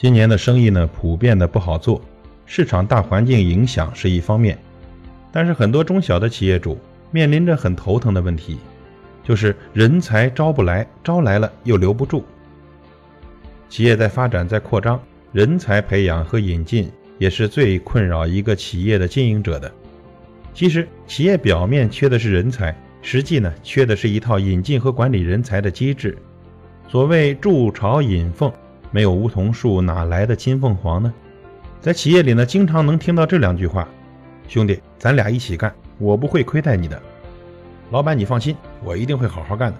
今年的生意呢，普遍的不好做，市场大环境影响是一方面，但是很多中小的企业主面临着很头疼的问题，就是人才招不来，招来了又留不住。企业在发展在扩张，人才培养和引进也是最困扰一个企业的经营者的。其实，企业表面缺的是人才，实际呢，缺的是一套引进和管理人才的机制。所谓筑巢引凤，没有梧桐树，哪来的金凤凰呢？在企业里呢，经常能听到这两句话：“兄弟，咱俩一起干，我不会亏待你的。”“老板，你放心，我一定会好好干的。”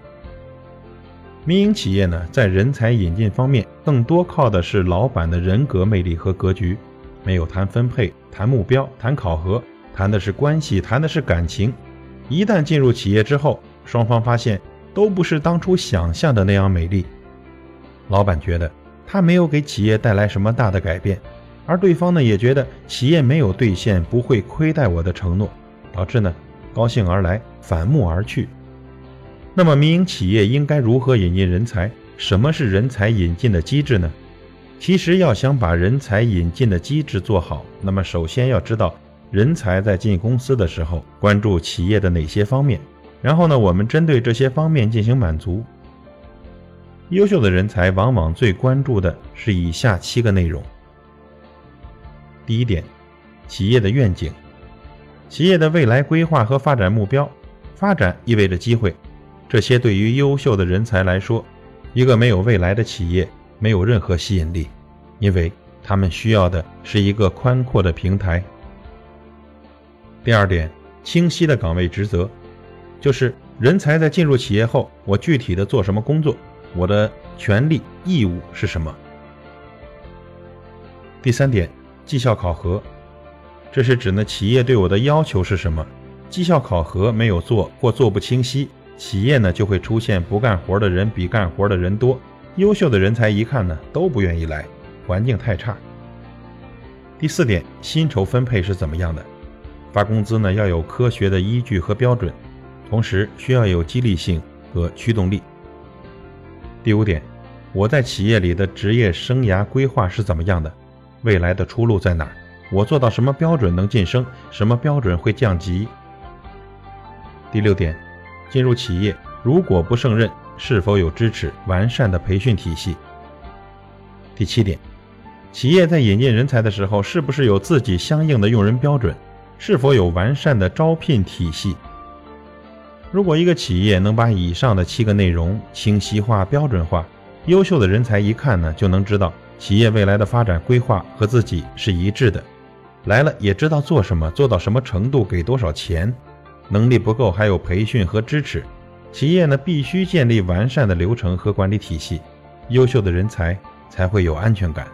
民营企业呢，在人才引进方面，更多靠的是老板的人格魅力和格局，没有谈分配、谈目标、谈考核，谈的是关系，谈的是感情。一旦进入企业之后，双方发现。都不是当初想象的那样美丽。老板觉得他没有给企业带来什么大的改变，而对方呢也觉得企业没有兑现不会亏待我的承诺，导致呢高兴而来，反目而去。那么民营企业应该如何引进人才？什么是人才引进的机制呢？其实要想把人才引进的机制做好，那么首先要知道人才在进公司的时候关注企业的哪些方面。然后呢，我们针对这些方面进行满足。优秀的人才往往最关注的是以下七个内容。第一点，企业的愿景，企业的未来规划和发展目标。发展意味着机会，这些对于优秀的人才来说，一个没有未来的企业没有任何吸引力，因为他们需要的是一个宽阔的平台。第二点，清晰的岗位职责。就是人才在进入企业后，我具体的做什么工作，我的权利义务是什么？第三点，绩效考核，这是指呢企业对我的要求是什么？绩效考核没有做或做不清晰，企业呢就会出现不干活的人比干活的人多，优秀的人才一看呢都不愿意来，环境太差。第四点，薪酬分配是怎么样的？发工资呢要有科学的依据和标准。同时需要有激励性和驱动力。第五点，我在企业里的职业生涯规划是怎么样的？未来的出路在哪儿？我做到什么标准能晋升？什么标准会降级？第六点，进入企业如果不胜任，是否有支持完善的培训体系？第七点，企业在引进人才的时候，是不是有自己相应的用人标准？是否有完善的招聘体系？如果一个企业能把以上的七个内容清晰化、标准化，优秀的人才一看呢，就能知道企业未来的发展规划和自己是一致的，来了也知道做什么，做到什么程度，给多少钱，能力不够还有培训和支持。企业呢必须建立完善的流程和管理体系，优秀的人才才会有安全感。